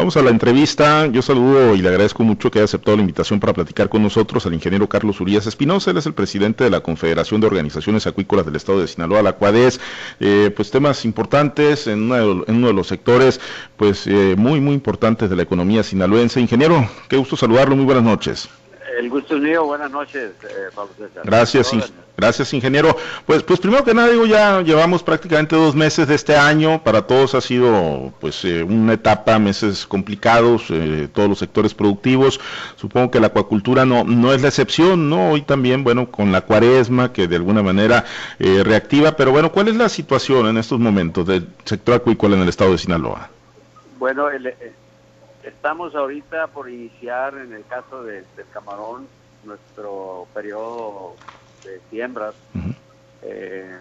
Vamos a la entrevista. Yo saludo y le agradezco mucho que haya aceptado la invitación para platicar con nosotros al ingeniero Carlos Urias Espinosa. Él es el presidente de la Confederación de Organizaciones Acuícolas del Estado de Sinaloa, la CUADES. Eh, pues temas importantes en, uno de los sectores pues eh, muy, muy importantes de la economía sinaloense. Ingeniero, qué gusto saludarlo. Muy buenas noches. El gusto es mío, buenas noches, eh, Pablo César. Gracias, gracias, ingeniero. Pues, pues primero que nada, digo, ya llevamos prácticamente dos meses de este año, para todos ha sido pues eh, una etapa, meses complicados, eh, todos los sectores productivos, supongo que la acuacultura no, no es la excepción, ¿no? Hoy también, bueno, con la cuaresma, que de alguna manera reactiva, pero bueno, ¿cuál es la situación en estos momentos del sector acuícola en el estado de Sinaloa? Bueno, el, Estamos ahorita por iniciar, en el caso del camarón, nuestro periodo de siembras. Eh,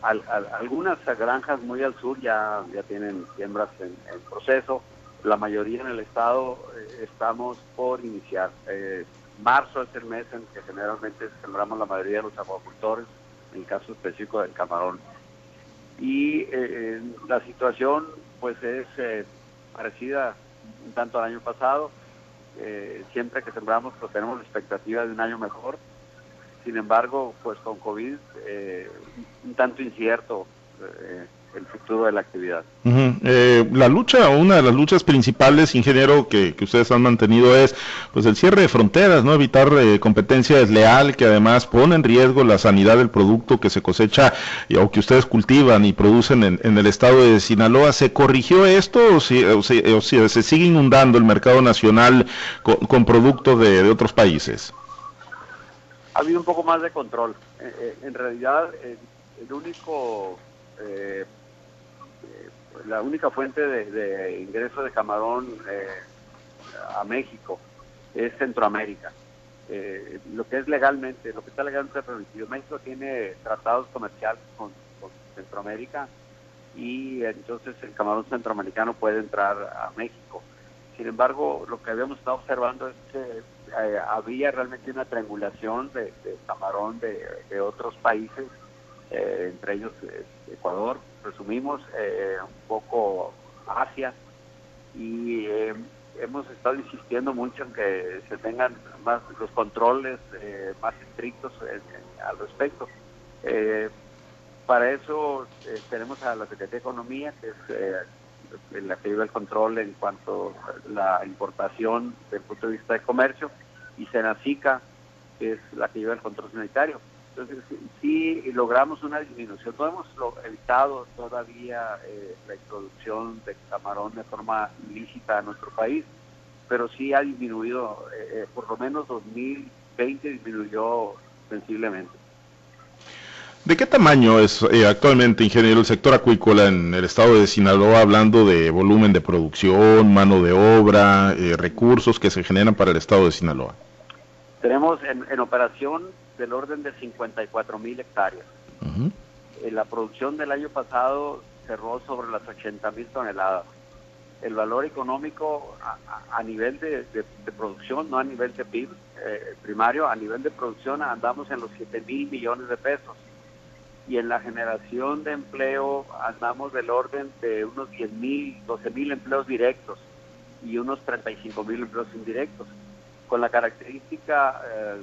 algunas granjas muy al sur ya, ya tienen siembras en, proceso. La mayoría en el estado eh, estamos por iniciar. Eh, marzo es el mes en que generalmente sembramos la mayoría de los acuacultores, en el caso específico del camarón. Y la situación pues es parecida tanto el año pasado. Eh, siempre que sembramos pues tenemos la expectativa de un año mejor. Sin embargo, pues con COVID eh, un tanto incierto eh, el futuro de la actividad. Eh, la lucha, una de las luchas principales, ingeniero, que, ustedes han mantenido es pues el cierre de fronteras, no evitar eh, competencia desleal que además pone en riesgo la sanidad del producto que se cosecha o que ustedes cultivan y producen en, el estado de Sinaloa. ¿Se corrigió esto o, si, se sigue inundando el mercado nacional con, productos de, otros países? Ha habido un poco más de control. Eh, en realidad, el único la única fuente de, ingreso de camarón eh, a México es Centroamérica. Eh, lo que es legalmente, lo que está legalmente permitido. México tiene tratados comerciales con, Centroamérica y entonces el camarón centroamericano puede entrar a México. Sin embargo, lo que habíamos estado observando es que eh, había realmente una triangulación de, camarón de, otros países, entre ellos Ecuador, resumimos, eh, un poco Asia, y eh, hemos estado insistiendo mucho en que se tengan más los controles eh, más estrictos al respecto. para eso tenemos a la Secretaría de Economía, que es la que lleva el control en cuanto a la importación desde el punto de vista de comercio, y Senacica, que es la que lleva el control sanitario. Entonces, sí, logramos una disminución. No hemos evitado todavía eh, la introducción de camarón de forma ilícita a nuestro país, pero sí ha disminuido, eh, eh, por lo menos 2020 disminuyó sensiblemente. ¿De qué tamaño es actualmente, ingeniero, el sector acuícola en el estado de Sinaloa, hablando de volumen de producción, mano de obra, recursos que se generan para el estado de Sinaloa? Tenemos en operación del orden de 54 mil hectáreas. Eh, la producción del año pasado cerró sobre las 80 mil toneladas. El valor económico a, nivel de, producción, no a nivel de PIB eh, primario, a nivel de producción andamos en los 7 mil millones de pesos. Y en la generación de empleo andamos del orden de unos 10 mil, 12 mil empleos directos y unos 35 mil empleos indirectos. Con la característica eh,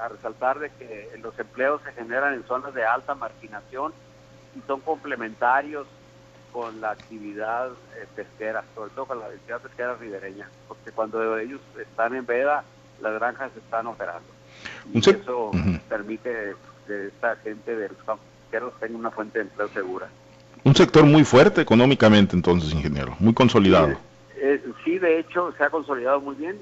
a resaltar de que los empleos se generan en zonas de alta marginación y son complementarios con la actividad eh, pesquera, sobre todo con la actividad pesquera ribereña, porque cuando ellos están en veda, las granjas están operando. Y eso permite que esta gente de los pesqueros tenga una fuente de empleo segura. Un sector muy fuerte económicamente entonces, ingeniero, muy consolidado. Sí, eh, de hecho se ha consolidado muy bien.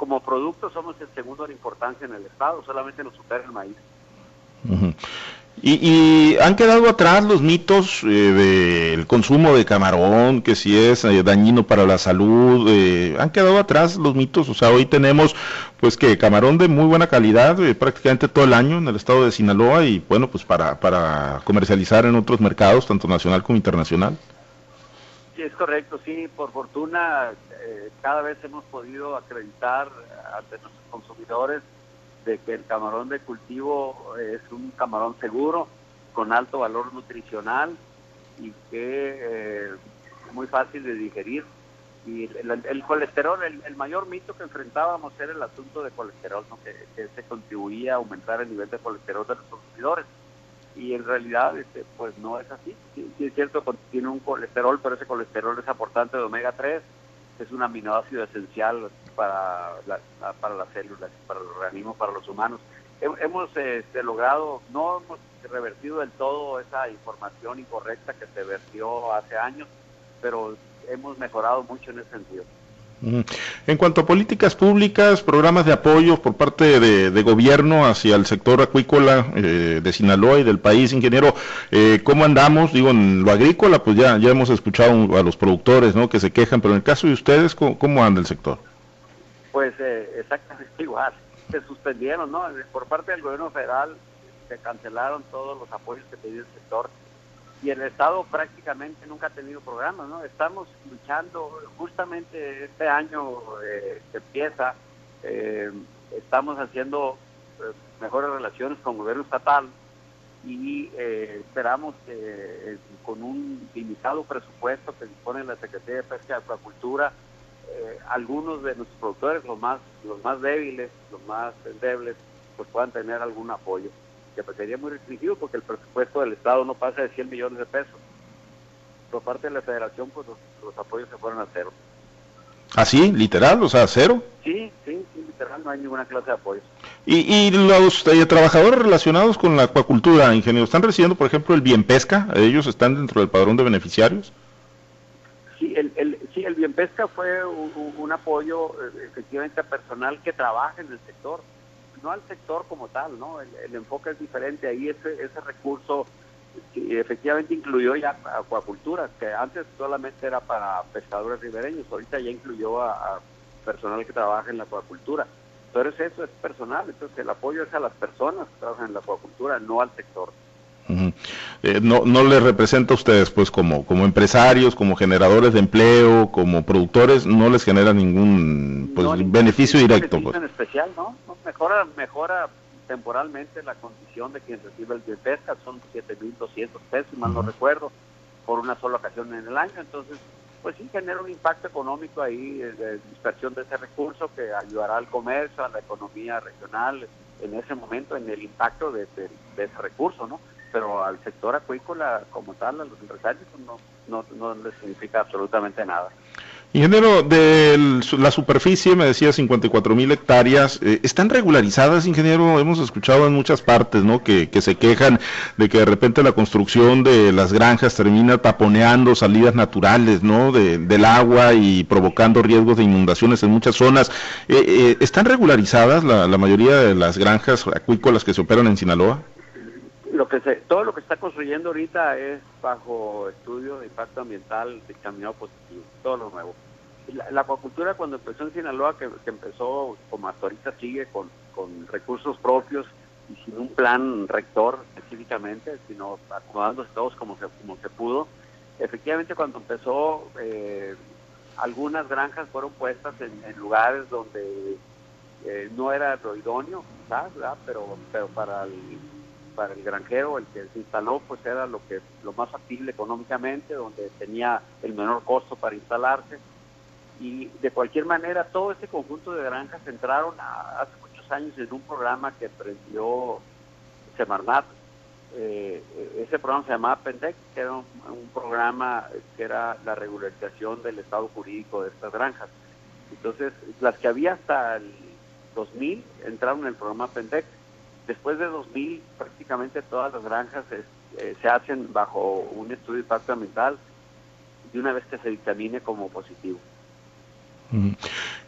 Eh, como producto somos el segundo de importancia en el Estado, solamente nos supera el maíz. y, han quedado atrás los mitos eh, del consumo de camarón, que si es eh, dañino para la salud, eh, han quedado atrás los mitos, o sea, hoy tenemos pues que camarón de muy buena calidad prácticamente todo el año en el estado de Sinaloa y bueno, pues para, para comercializar en otros mercados, tanto nacional como internacional. Es correcto, sí, por fortuna eh, cada vez hemos podido acreditar ante nuestros consumidores de que el camarón de cultivo es un camarón seguro, con alto valor nutricional y que es eh, muy fácil de digerir. Y el, colesterol, el, mayor mito que enfrentábamos era el asunto de colesterol, que, se contribuía a aumentar el nivel de colesterol de los consumidores. Y en realidad, este, pues no es así. Sí, es cierto, tiene un colesterol, pero ese colesterol es aportante de omega 3, es un aminoácido esencial para, para las células, para el organismo, para los humanos. Hemos este, logrado, no hemos revertido del todo esa información incorrecta que se vertió hace años, pero hemos mejorado mucho en ese sentido. En cuanto a políticas públicas, programas de apoyo por parte de, gobierno hacia el sector acuícola eh, de Sinaloa y del país, ingeniero, eh, ¿cómo andamos? Digo, en lo agrícola, pues ya, ya hemos escuchado a los productores ¿no? que se quejan, pero en el caso de ustedes, ¿cómo, anda el sector? Pues eh, exactamente igual, se suspendieron, ¿no? Por parte del gobierno federal se cancelaron todos los apoyos que pedía el sector y el Estado prácticamente nunca ha tenido programas, ¿no? Estamos luchando, justamente este año eh, empieza, eh, estamos haciendo eh, mejores relaciones con el gobierno estatal y esperamos que con un limitado presupuesto que dispone la Secretaría de Pesca y Acuacultura, algunos de nuestros productores, los más, los más débiles, los más endebles, pues puedan tener algún apoyo que pues, sería muy restringido porque el presupuesto del Estado no pasa de 100 millones de pesos. Por parte de la Federación, pues los, apoyos se fueron a cero. ¿Ah, sí? ¿Literal? O sea, cero. Sí, sí, sí, literal, no hay ninguna clase de apoyo. ¿Y, y los eh, trabajadores relacionados con la acuacultura, ingeniero, están recibiendo, por ejemplo, el bien pesca? ¿Ellos están dentro del padrón de beneficiarios? Sí, el, el, sí, el bien pesca fue un apoyo eh, efectivamente personal que trabaja en el sector no al sector como tal, ¿no? El, enfoque es diferente. Ahí ese, ese recurso efectivamente incluyó ya acuacultura, que antes solamente era para pescadores ribereños, ahorita ya incluyó a, personal que trabaja en la acuacultura. Pero eso es personal, entonces el apoyo es a las personas que trabajan en la acuacultura, no al sector. Eh, no, no les representa a ustedes, pues, como, como empresarios, como generadores de empleo, como productores, no les genera ningún pues, beneficio directo. Pues. En especial, ¿no? Mejora, mejora temporalmente la condición de quien recibe el de pesca, son 7.200 pesos, mal no recuerdo, por una sola ocasión en el año. Entonces, pues sí genera un impacto económico ahí de dispersión de ese recurso que ayudará al comercio, a la economía regional en ese momento, en el impacto de, de ese recurso, ¿no? Pero al sector acuícola como tal, a los empresarios, no, no, no les significa absolutamente nada. Ingeniero, de la superficie, me decía 54 mil hectáreas, eh, ¿están regularizadas, ingeniero? Hemos escuchado en muchas partes, ¿no? Que, se quejan de que de repente la construcción de las granjas termina taponeando salidas naturales, ¿no? del agua y provocando riesgos de inundaciones en muchas zonas. Eh, eh, ¿Están regularizadas la, la mayoría de las granjas acuícolas que se operan en Sinaloa? Lo que se, todo lo que está construyendo ahorita es bajo estudio de impacto ambiental de camino positivo, todo lo nuevo. La, acuacultura cuando empezó en Sinaloa, que, empezó como hasta ahorita sigue con, con, recursos propios y sin un plan rector específicamente, sino acomodándose todos como se, como se pudo. Efectivamente cuando empezó, eh, algunas granjas fueron puestas en, lugares donde eh, no era lo idóneo, ¿verdad? Pero, pero para el para el granjero, el que se instaló, pues era lo que lo más factible económicamente, donde tenía el menor costo para instalarse. Y de cualquier manera, todo este conjunto de granjas entraron hace muchos años en un programa que prendió Semarnat. Eh, ese programa se llamaba PENDEC, que era un, programa que era la regularización del estado jurídico de estas granjas. Entonces, las que había hasta el 2000 entraron en el programa PENDEC Después de 2000, prácticamente todas las granjas eh, se hacen bajo un estudio de impacto ambiental y una vez que se dictamine como positivo.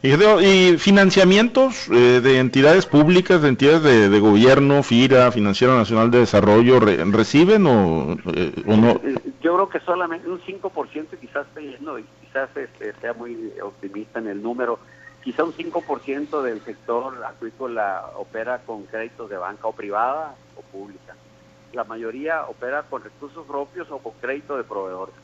Y, financiamientos eh, de entidades públicas, de entidades de, gobierno, FIRA, Financiera Nacional de Desarrollo, ¿reciben o, eh, o, no? Yo creo que solamente un 5% quizás esté quizás este, sea muy optimista en el número, quizá un 5% del sector acuícola opera con créditos de banca o privada o pública. La mayoría opera con recursos propios o con crédito de proveedores.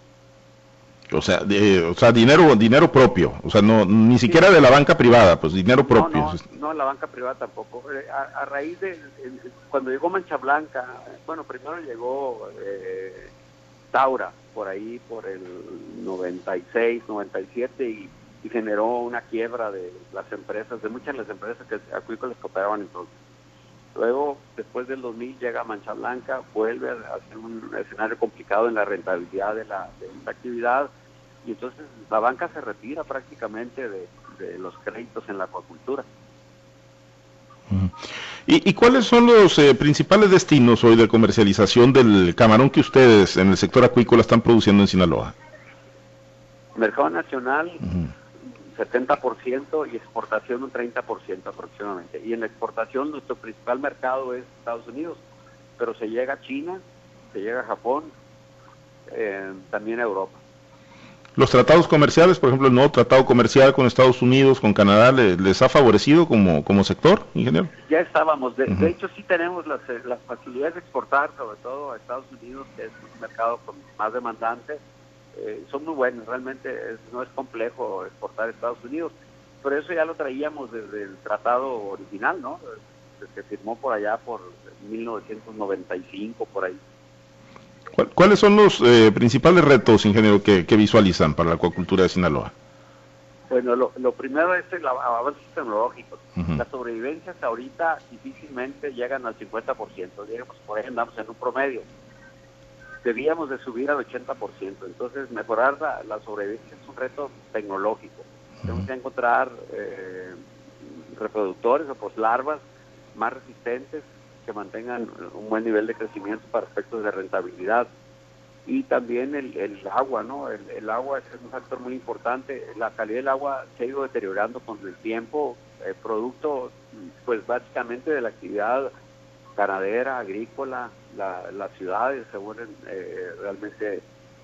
O sea, o sea, dinero dinero propio, o sea, no ni siquiera de la banca privada, pues dinero propio. No, no, la banca privada tampoco. Eh, a, raíz de, cuando llegó Mancha Blanca, bueno, primero llegó eh, Taura, por ahí, por el 96, 97, y y generó una quiebra de las empresas, de muchas de las empresas que acuícolas que operaban entonces. Luego, después del 2000, llega Mancha Blanca, vuelve a ser un escenario complicado en la rentabilidad de la, de esta actividad y entonces la banca se retira prácticamente de, los créditos en la acuacultura. ¿Y, cuáles son los eh, principales destinos hoy de comercialización del camarón que ustedes en el sector acuícola están produciendo en Sinaloa? Mercado nacional, 70% y exportación un 30% aproximadamente. Y en la exportación nuestro principal mercado es Estados Unidos, pero se llega a China, se llega a Japón, eh, también a Europa. Los tratados comerciales, por ejemplo, el nuevo tratado comercial con Estados Unidos, con Canadá, ¿les, ha favorecido como, como sector, ingeniero? Ya estábamos. De, hecho, sí tenemos las, eh, las facilidades de exportar, sobre todo a Estados Unidos, que es un mercado con más demandante eh, son muy buenos, realmente no es complejo exportar a Estados Unidos, pero eso ya lo traíamos desde el tratado original, ¿no? Se firmó por allá por 1995, por ahí. ¿Cuáles son los eh, principales retos, ingeniero, que, visualizan para la acuacultura de Sinaloa? Bueno, lo, primero es el avance tecnológico. Las sobrevivencias ahorita difícilmente llegan al 50%, digamos, por ahí andamos en un promedio debíamos de subir al 80%. Entonces, mejorar la, sobrevivencia es un reto tecnológico. Tenemos que encontrar eh, reproductores o poslarvas más resistentes que mantengan un buen nivel de crecimiento para efectos de rentabilidad. Y también el, agua, ¿no? El, agua es un factor muy importante. La calidad del agua se ha ido deteriorando con el tiempo, eh, producto, pues básicamente de la actividad ganadera, agrícola, las ciudades se vuelven eh, realmente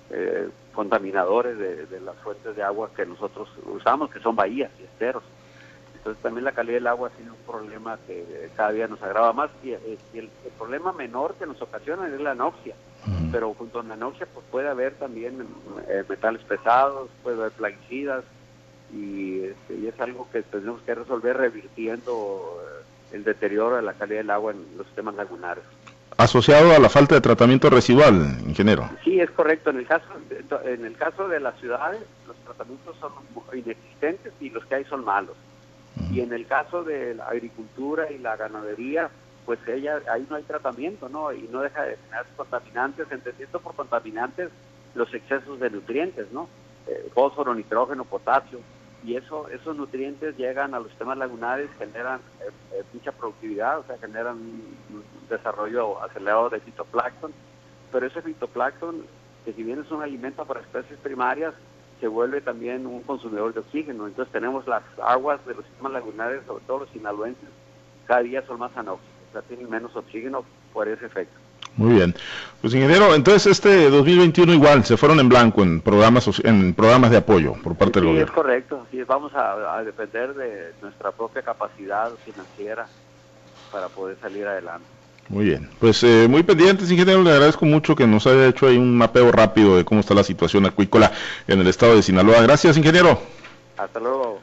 eh, contaminadores de, las fuentes de agua que nosotros usamos, que son bahías y esteros. Entonces también la calidad del agua ha sido un problema que cada día nos agrava más y, eh, el, problema menor que nos ocasiona es la anoxia. Pero junto a la anoxia pues puede haber también metales pesados, puede haber plaguicidas y, este, y es algo que tenemos que resolver revirtiendo el deterioro de la calidad del agua en los sistemas lagunares. Asociado a la falta de tratamiento residual, ingeniero. Sí, es correcto. En el caso, en el caso de las ciudades, los tratamientos son inexistentes y los que hay son malos. Y en el caso de la agricultura y la ganadería, pues ella, ahí no hay tratamiento, ¿no? Y no deja de tener contaminantes, entendiendo por contaminantes los excesos de nutrientes, ¿no? Eh, fósforo, nitrógeno, potasio, y eso, esos nutrientes llegan a los sistemas lagunares, generan eh, eh, mucha productividad, o sea, generan un, desarrollo acelerado de fitoplancton, pero ese fitoplancton, que si bien es un alimento para especies primarias, se vuelve también un consumidor de oxígeno. Entonces tenemos las aguas de los sistemas lagunares, sobre todo los sinaloenses, cada día son más anóxicos, o sea, tienen menos oxígeno por ese efecto. Muy bien. Pues ingeniero, entonces este 2021 igual se fueron en blanco en programas en programas de apoyo por parte del gobierno. Sí, es correcto. Sí, vamos a, depender de nuestra propia capacidad financiera para poder salir adelante. Muy bien. Pues eh, muy pendientes, ingeniero. Le agradezco mucho que nos haya hecho ahí un mapeo rápido de cómo está la situación acuícola en el estado de Sinaloa. Gracias, ingeniero. Hasta luego.